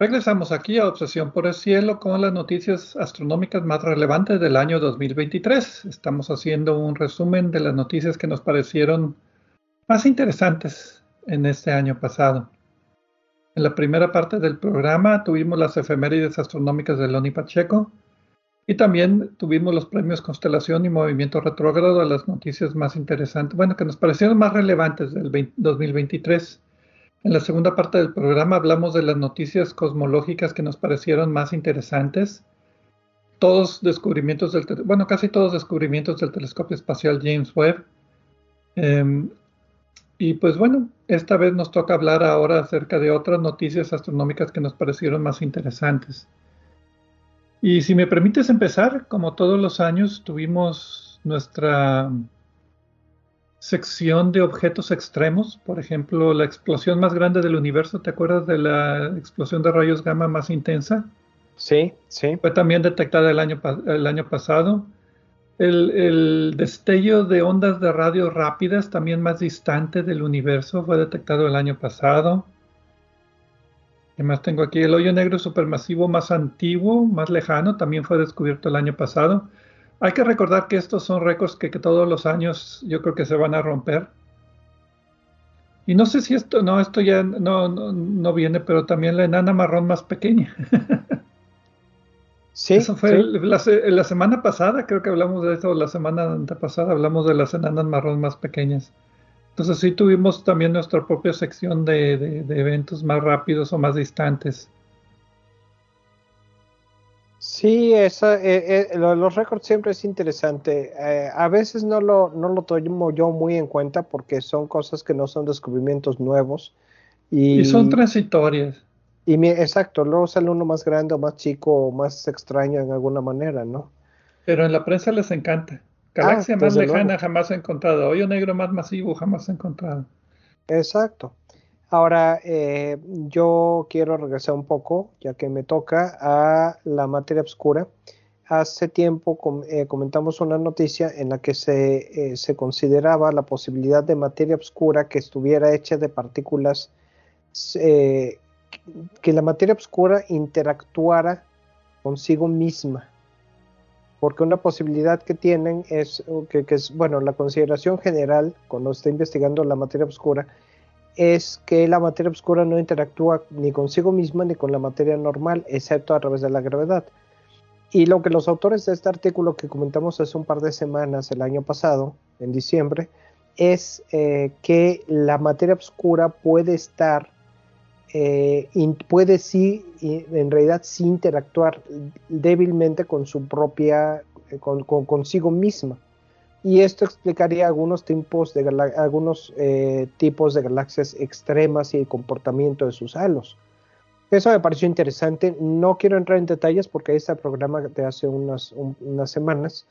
Regresamos aquí a Obsesión por el Cielo con las noticias astronómicas más relevantes del año 2023. Estamos haciendo un resumen de las noticias que nos parecieron más interesantes en este año pasado. En la primera parte del programa tuvimos las efemérides astronómicas de Loni Pacheco y también tuvimos los premios Constelación y Movimiento Retrógrado, las noticias más interesantes, bueno, que nos parecieron más relevantes del 2023. En la segunda parte del programa hablamos de las noticias cosmológicas que nos parecieron más interesantes. Todos descubrimientos del, bueno, casi todos descubrimientos del telescopio espacial James Webb. Em, y pues bueno, esta vez nos toca hablar ahora acerca de otras noticias astronómicas que nos parecieron más interesantes. Y si me permites empezar, como todos los años, tuvimos nuestra sección de objetos extremos, por ejemplo, la explosión más grande del universo, ¿te acuerdas de la explosión de rayos gamma más intensa?
Sí, sí.
Fue también detectada el año, el año pasado. El, destello de ondas de radio rápidas, también más distante del universo, fue detectado el año pasado. ¿Qué más tengo aquí? El hoyo negro supermasivo más antiguo, más lejano, también fue descubierto el año pasado. Hay que recordar que estos son récords que, que todos los años yo creo que se van a romper. Y no sé si esto, no, esto ya no, no, viene, pero también la enana marrón más pequeña. sí. Eso fue La, semana pasada, creo que hablamos de eso, la semana antepasada hablamos de las enanas marrón más pequeñas. Entonces sí tuvimos también nuestra propia sección de eventos más rápidos o más distantes.
Sí, esa, eh, eh, los récords siempre es interesante. Eh, a veces no lo, no lo tomo yo muy en cuenta porque son cosas que no son descubrimientos nuevos.
Y, son transitorias.
Y exacto, luego sale uno más grande o más chico o más extraño en alguna manera, ¿no?
Pero en la prensa les encanta. Galaxia ah, más lejana jamás encontrado. Hoyo negro más masivo jamás encontrado.
Exacto. Ahora, eh, yo quiero regresar un poco, ya que me toca, a la materia oscura. Hace tiempo eh, comentamos una noticia en la que se, eh, se, consideraba la posibilidad de materia oscura que estuviera hecha de partículas, que la materia oscura interactuara consigo misma. Porque una posibilidad que tienen es, que, que es, bueno, la consideración general cuando está investigando la materia oscura, es que la materia oscura no interactúa ni consigo misma ni con la materia normal, excepto a través de la gravedad. Y lo que los autores de este artículo que comentamos hace un par de semanas, el año pasado, en diciembre, es eh, que la materia oscura puede estar, eh, puede sí, en realidad sí interactuar débilmente con su propia, eh, con, consigo misma y esto explicaría algunos tipos de, algunos, eh, tipos de galaxias extremas y el comportamiento de sus halos. Eso me pareció interesante. No quiero entrar en detalles porque este programa de hace unas, unas semanas,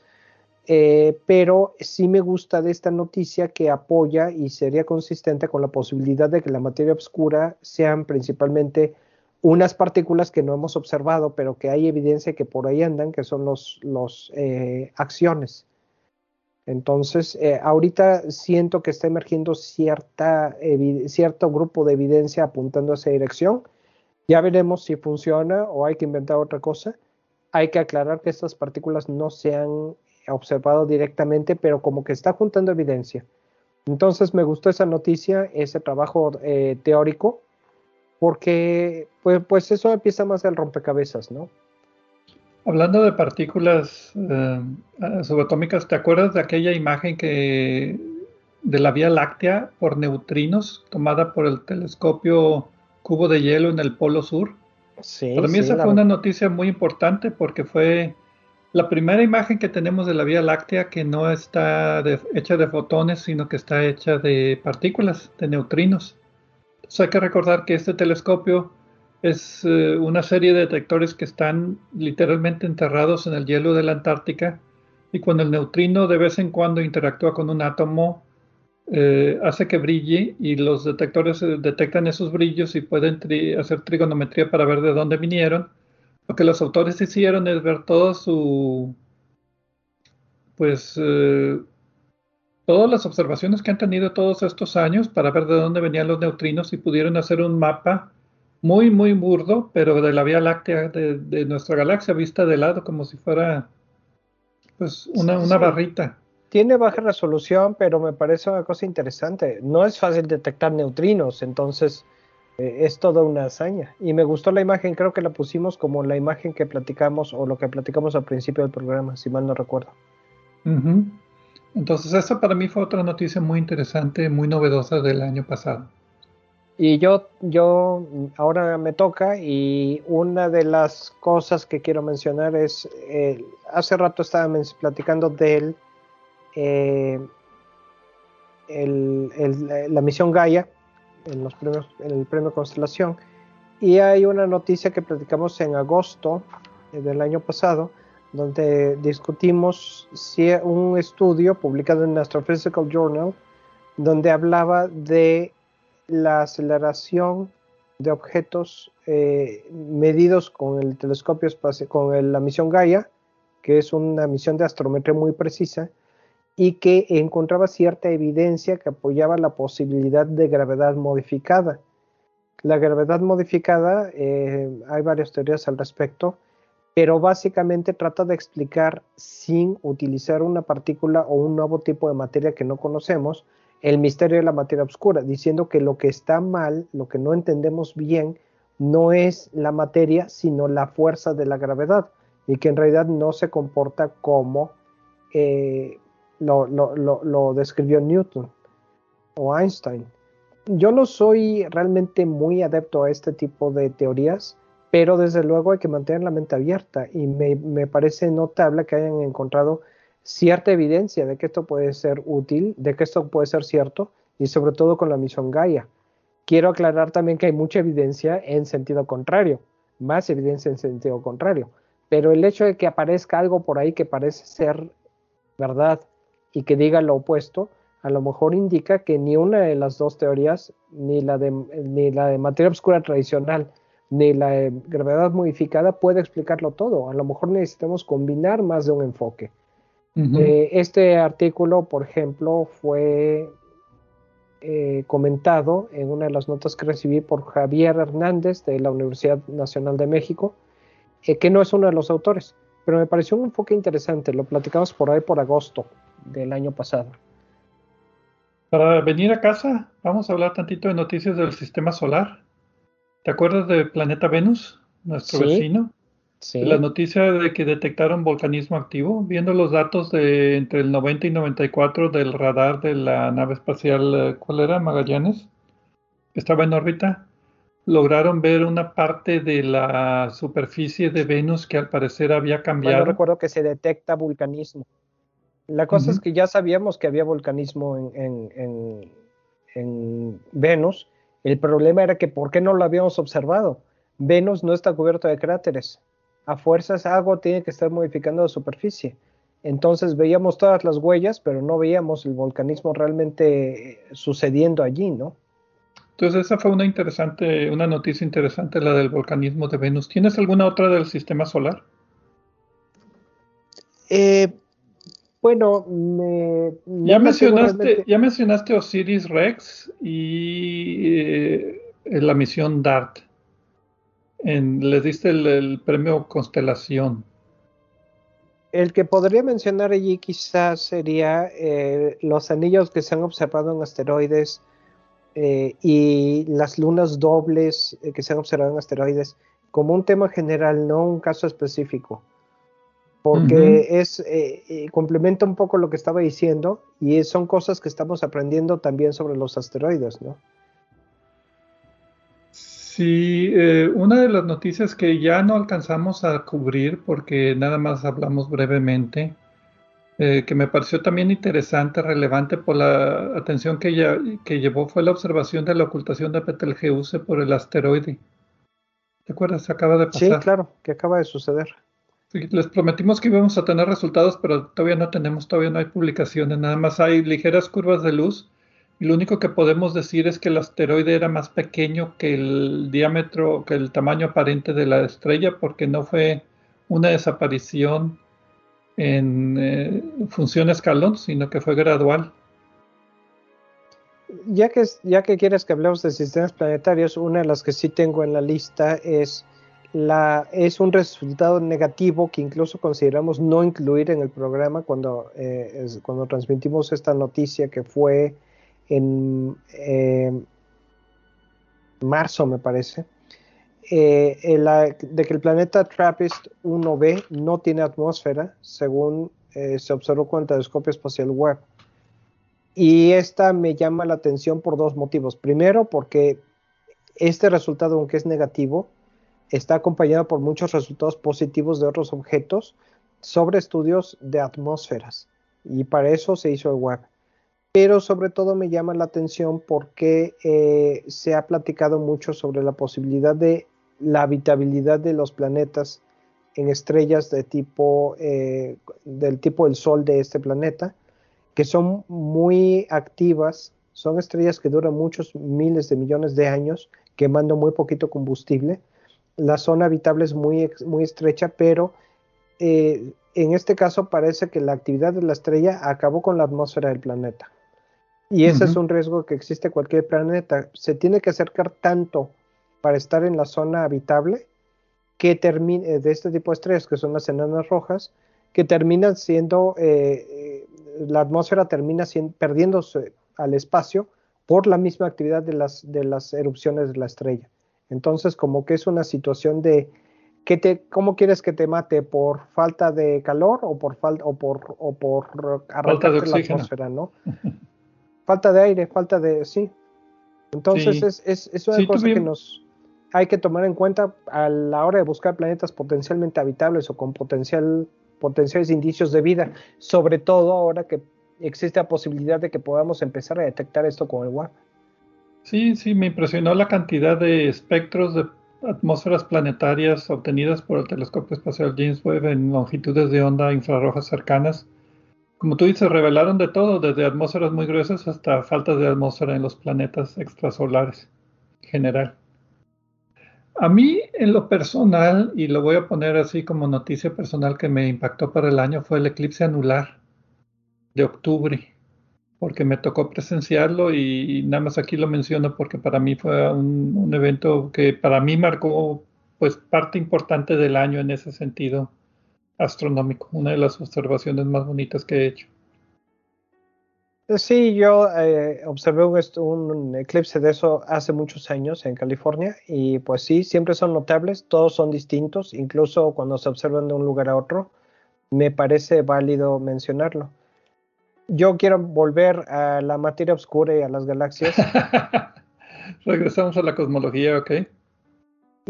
eh, pero sí me gusta de esta noticia que apoya y sería consistente con la posibilidad de que la materia oscura sean principalmente unas partículas que no hemos observado, pero que hay evidencia que por ahí andan, que son los, los eh, acciones. Entonces, eh, ahorita siento que está emergiendo cierta, cierto grupo de evidencia apuntando a esa dirección. Ya veremos si funciona o hay que inventar otra cosa. Hay que aclarar que estas partículas no se han observado directamente, pero como que está juntando evidencia. Entonces, me gustó esa noticia, ese trabajo eh, teórico, porque pues, pues eso empieza más del rompecabezas, ¿no?
Hablando de partículas eh, subatómicas, ¿te acuerdas de aquella imagen que de la Vía Láctea por neutrinos tomada por el telescopio cubo de hielo en el Polo Sur? Sí, Para mí esa fue una noticia muy importante porque fue la primera imagen que tenemos de la Vía Láctea que no está hecha de fotones, sino que está hecha de partículas, de neutrinos. Entonces hay que recordar que este telescopio es eh, una serie de detectores que están literalmente enterrados en el hielo de la Antártica y cuando el neutrino de vez en cuando interactúa con un átomo, eh, hace que brille y los detectores eh, detectan esos brillos y pueden hacer trigonometría para ver de dónde vinieron. Lo que los autores hicieron es ver todo su, pues, todas las observaciones que han tenido todos estos años para ver de dónde venían los neutrinos y pudieron hacer un mapa muy, muy burdo, pero de la Vía Láctea de, nuestra galaxia, vista de lado como si fuera pues una, una barrita.
Tiene baja resolución, pero me parece una cosa interesante. No es fácil detectar neutrinos, entonces eh, es toda una hazaña. Y me gustó la imagen, creo que la pusimos como la imagen que platicamos o lo que platicamos al principio del programa, si mal no recuerdo.
Entonces, esa para mí fue otra noticia muy interesante, muy novedosa del año pasado.
Y yo, yo ahora me toca y una de las cosas que quiero mencionar es, eh, hace rato estaba platicando de eh, la misión Gaia en, los premios, en el premio Constelación. Y hay una noticia que platicamos en agosto eh, del año pasado donde discutimos si un estudio publicado en Astrophysical Journal donde hablaba de la aceleración de objetos eh, medidos con el telescopio espacial, con la misión Gaia que es una misión de astrometría muy precisa y que encontraba cierta evidencia que apoyaba la posibilidad de gravedad modificada. La gravedad modificada, eh, hay varias teorías al respecto, pero básicamente trata de explicar sin utilizar una partícula o un nuevo tipo de materia que no conocemos, el misterio de la materia oscura, diciendo que lo que está mal, lo que no entendemos bien, no es la materia, sino la fuerza de la gravedad, y que en realidad no se comporta como eh, lo, lo, describió Newton o Einstein. Yo no soy realmente muy adepto a este tipo de teorías, pero desde luego hay que mantener la mente abierta y me, parece notable que hayan encontrado cierta evidencia de que esto puede ser útil, de que esto puede ser cierto y sobre todo con la misión Gaia. Quiero aclarar también que hay mucha evidencia en sentido contrario, más evidencia en sentido contrario, pero el hecho de que aparezca algo por ahí que parece ser verdad y que diga lo opuesto, a lo mejor indica que ni una de las dos teorías, ni la de, ni la de materia oscura tradicional, ni la de gravedad modificada puede explicarlo todo. A lo mejor necesitamos combinar más de un enfoque. Eh, este artículo, por ejemplo, fue eh, comentado en una de las notas que recibí por Javier Hernández de la Universidad Nacional de México, eh, que no es uno de los autores, pero me pareció un enfoque interesante. Lo platicamos por ahí por agosto del año pasado.
Para venir a casa, vamos a hablar tantito de noticias del sistema solar. ¿Te acuerdas del planeta Venus, nuestro vecino? Sí. La noticia de que detectaron volcanismo activo, viendo los datos de entre el 90 y 94 del radar de la nave espacial, eh, ¿cuál era? Magallanes. Estaba en órbita. Lograron ver una parte de la superficie de Venus que al parecer había cambiado. Yo
recuerdo que se detecta vulcanismo. La cosa es que ya sabíamos que había volcanismo en, Venus. El problema era que ¿por qué no lo habíamos observado? Venus no está cubierto de cráteres. A fuerzas algo tiene que estar modificando la superficie. Entonces veíamos todas las huellas, pero no veíamos el volcanismo realmente eh, sucediendo allí, ¿no?
Entonces esa fue una interesante, una noticia interesante, la del volcanismo de Venus. ¿Tienes alguna otra del sistema solar?
Eh, bueno, me,
ya, mencionaste, ya mencionaste Osiris Rex y eh, la misión DART. En, les diste el, premio Constelación.
El que podría mencionar allí quizás sería eh, los anillos que se han observado en asteroides eh, y las lunas dobles que se han observado en asteroides como un tema general, no un caso específico porque es eh, eh, complementa un poco lo que estaba diciendo y son cosas que estamos aprendiendo también sobre los asteroides, ¿no?
Sí, eh, una de las noticias que ya no alcanzamos a cubrir porque nada más hablamos brevemente, que me pareció también interesante, relevante por la atención que, ya, que llevó fue la observación de la ocultación de Betelgeuse por el asteroide. ¿Te acuerdas? Acaba de pasar.
Sí, claro, que acaba de suceder
les prometimos que íbamos a tener resultados, pero todavía no tenemos, todavía no hay publicaciones, nada más hay ligeras curvas de luz y lo único que podemos decir es que el asteroide era más pequeño que el diámetro, que el tamaño aparente de la estrella, porque no fue una desaparición en eh, función escalón, sino que fue gradual.
Ya que, ya que quieres que hablemos de sistemas planetarios, una de las que sí tengo en la lista es es un resultado negativo que incluso consideramos no incluir en el programa cuando, eh, cuando transmitimos esta noticia que fue en eh, marzo, me parece, eh, de que el planeta TRAPPIST 1b no tiene atmósfera, según se observó con el telescopio espacial Webb. Y esta me llama la atención por dos motivos. Primero, porque este resultado, aunque es negativo, está acompañado por muchos resultados positivos de otros objetos sobre estudios de atmósferas y para eso se hizo el web. Pero sobre todo me llama la atención porque eh, se ha platicado mucho sobre la posibilidad de la habitabilidad de los planetas en estrellas de tipo eh, del tipo del Sol de este planeta, que son muy activas, son estrellas que duran muchos miles de millones de años, quemando muy poquito combustible, la zona habitable es muy, muy estrecha, pero eh, en este caso parece que la actividad de la estrella acabó con la atmósfera del planeta. Y ese es un riesgo que existe cualquier planeta. Se tiene que acercar tanto para estar en la zona habitable que termine eh, de este tipo de estrellas, que son las enanas rojas, que terminan siendo, eh, eh, la atmósfera termina perdiéndose al espacio por la misma actividad de las, de las erupciones de la estrella. Entonces, como que es una situación de, que te, ¿cómo quieres que te mate? ¿Por falta de calor o por, falta o por, o por
falta de la atmósfera,
no? falta de aire, falta de, sí. Entonces es, es, es, una cosa que nos hay que tomar en cuenta a la hora de buscar planetas potencialmente habitables o con potencial, potenciales indicios de vida, sobre todo ahora que existe la posibilidad de que podamos empezar a detectar esto con el WAP.
Sí, sí, me impresionó la cantidad de espectros de atmósferas planetarias obtenidas por el telescopio espacial James Webb en longitudes de onda infrarrojas cercanas como tú dices, revelaron de todo, desde atmósferas muy gruesas hasta faltas de atmósfera en los planetas extrasolares en general. A mí, en lo personal, y lo voy a poner así como noticia personal que me impactó para el año, fue el eclipse anular de octubre, porque me tocó presenciarlo y, nada más aquí lo menciono porque para mí fue un, un evento que para mí marcó pues parte importante del año en ese sentido astronómico, una de las observaciones más bonitas que he hecho.
Sí, yo eh, observé un, eclipse de eso hace muchos años en California y pues sí, siempre son notables, todos son distintos, incluso cuando se observan de un lugar a otro, me parece válido mencionarlo. Yo quiero volver a la materia oscura y a las galaxias.
Regresamos a la cosmología, ok.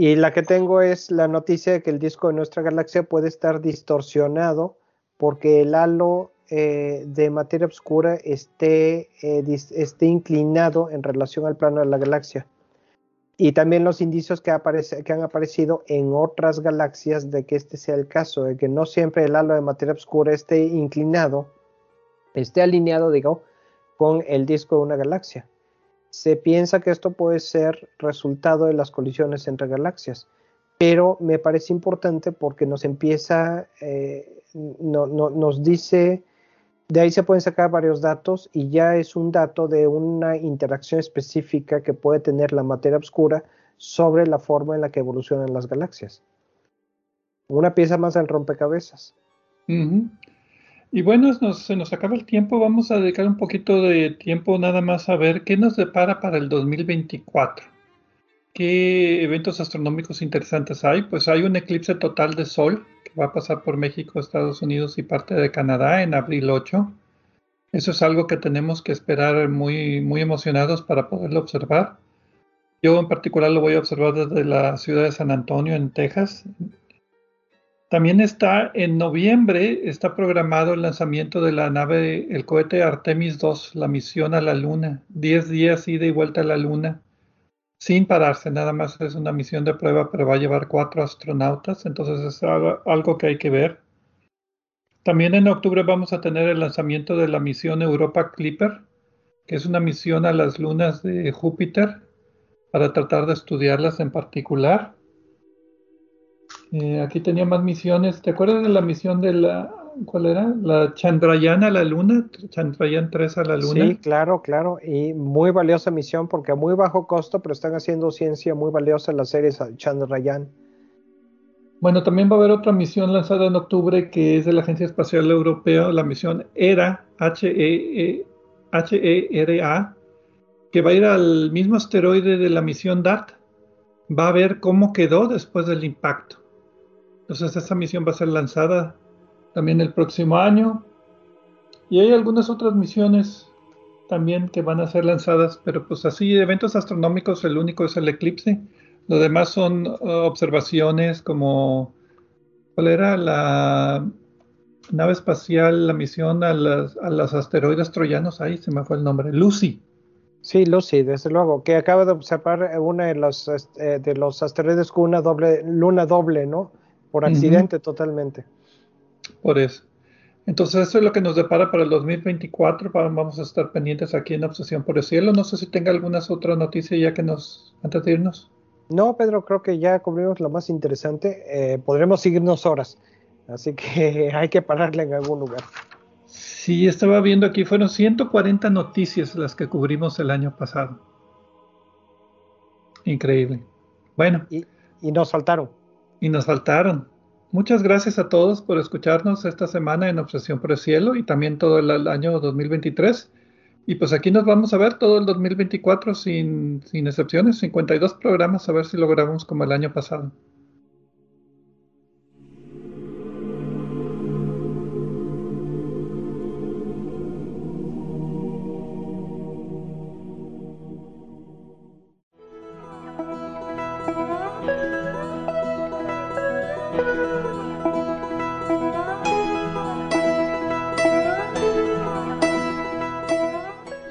Y la que tengo es la noticia de que el disco de nuestra galaxia puede estar distorsionado porque el halo eh, de materia oscura esté, eh, esté, inclinado en relación al plano de la galaxia. Y también los indicios que, aparece, que, han aparecido en otras galaxias de que este sea el caso, de que no siempre el halo de materia oscura esté inclinado, esté alineado, digo, con el disco de una galaxia. Se piensa que esto puede ser resultado de las colisiones entre galaxias, pero me parece importante porque nos empieza, eh, no, nos dice, de ahí se pueden sacar varios datos y ya es un dato de una interacción específica que puede tener la materia oscura sobre la forma en la que evolucionan las galaxias. Una pieza más del rompecabezas.
Y bueno, se nos acaba el tiempo. Vamos a dedicar un poquito de tiempo nada más a ver qué nos depara para el 2024. ¿Qué eventos astronómicos interesantes hay? Pues hay un eclipse total de Sol que va a pasar por México, Estados Unidos y parte de Canadá en abril 8. Eso es algo que tenemos que esperar muy, muy emocionados para poderlo observar. Yo en particular lo voy a observar desde la ciudad de San Antonio, en Texas, también está en noviembre, está programado el lanzamiento de la nave, el cohete Artemis 2, la misión a la Luna. Diez días ida y vuelta a la Luna, sin pararse, nada más es una misión de prueba, pero va a llevar cuatro astronautas, entonces es algo que hay que ver. También en octubre vamos a tener el lanzamiento de la misión Europa Clipper, que es una misión a las lunas de Júpiter para tratar de estudiarlas en particular. Eh, aquí tenía más misiones. ¿Te acuerdas de la misión de la, cuál era? La Chandrayaan a la Luna, Chandrayaan 3 a la Luna.
Sí, claro, claro. Y muy valiosa misión porque a muy bajo costo, pero están haciendo ciencia muy valiosa las series Chandrayaan.
Bueno, también va a haber otra misión lanzada en octubre que es de la Agencia Espacial Europea, la misión ERA, H-E-R-A, que va a ir al mismo asteroide de la misión DART. Va a ver cómo quedó después del impacto. Entonces esta misión va a ser lanzada también el próximo año. Y hay algunas otras misiones también que van a ser lanzadas, pero pues así, eventos astronómicos, el único es el eclipse. Lo demás son uh, observaciones como, ¿cuál era la nave espacial, la misión a, las, a los asteroides troyanos? Ahí se me fue el nombre, Lucy.
Sí, Lucy, desde luego, que acaba de observar una de los, este, de los asteroides con una doble, luna doble, ¿no? Por accidente totalmente.
Por eso. Entonces eso es lo que nos depara para el 2024. Vamos a estar pendientes aquí en Obsesión por el Cielo. No sé si tenga algunas otras noticias ya que nos, antes de irnos.
No, Pedro, creo que ya cubrimos lo más interesante. Eh, podremos seguirnos horas. Así que hay que pararle en algún lugar.
Sí, estaba viendo aquí, fueron 140 noticias las que cubrimos el año pasado. Increíble. Bueno.
Y, y nos faltaron.
Y nos faltaron. Muchas gracias a todos por escucharnos esta semana en Obsesión por el Cielo y también todo el año 2023. Y pues aquí nos vamos a ver todo el 2024 sin, sin excepciones, 52 programas, a ver si logramos como el año pasado.